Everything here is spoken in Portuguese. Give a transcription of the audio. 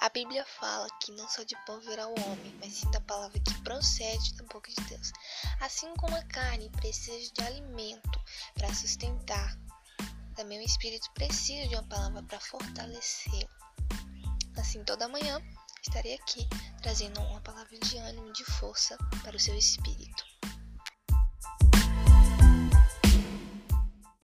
A Bíblia fala que não só de pão virá o homem, mas sim da palavra que procede da boca de Deus. Assim como a carne precisa de alimento para sustentar, também o espírito precisa de uma palavra para fortalecer. Assim, toda manhã estarei aqui trazendo uma palavra de ânimo, de força para o seu espírito.